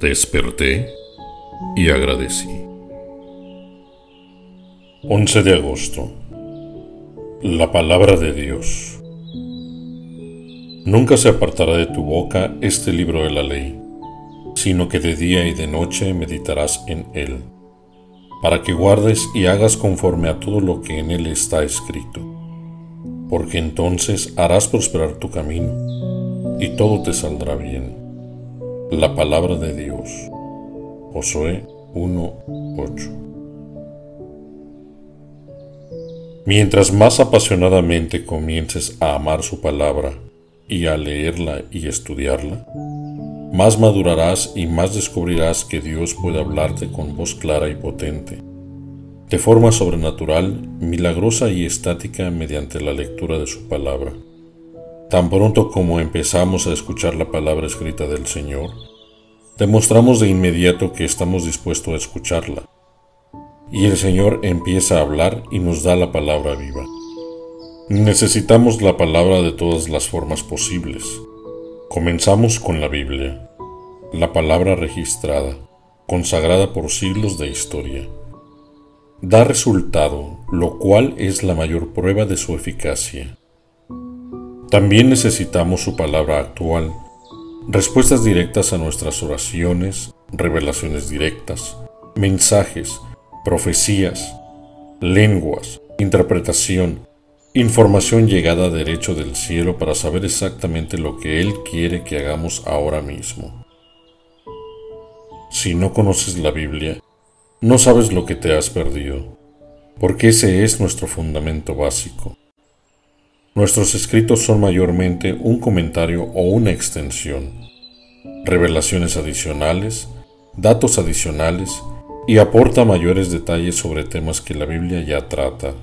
Desperté y agradecí. 11 de agosto. La palabra de Dios. Nunca se apartará de tu boca este libro de la ley, sino que de día y de noche meditarás en él, para que guardes y hagas conforme a todo lo que en él está escrito, porque entonces harás prosperar tu camino y todo te saldrá bien. La palabra de Dios. Josué 1.8. Mientras más apasionadamente comiences a amar su palabra y a leerla y estudiarla, más madurarás y más descubrirás que Dios puede hablarte con voz clara y potente, de forma sobrenatural, milagrosa y estática mediante la lectura de su palabra. Tan pronto como empezamos a escuchar la palabra escrita del Señor, demostramos de inmediato que estamos dispuestos a escucharla. Y el Señor empieza a hablar y nos da la palabra viva. Necesitamos la palabra de todas las formas posibles. Comenzamos con la Biblia, la palabra registrada, consagrada por siglos de historia. Da resultado, lo cual es la mayor prueba de su eficacia. También necesitamos su palabra actual, respuestas directas a nuestras oraciones, revelaciones directas, mensajes, profecías, lenguas, interpretación, información llegada derecho del cielo para saber exactamente lo que Él quiere que hagamos ahora mismo. Si no conoces la Biblia, no sabes lo que te has perdido, porque ese es nuestro fundamento básico. Nuestros escritos son mayormente un comentario o una extensión, revelaciones adicionales, datos adicionales y aporta mayores detalles sobre temas que la Biblia ya trata.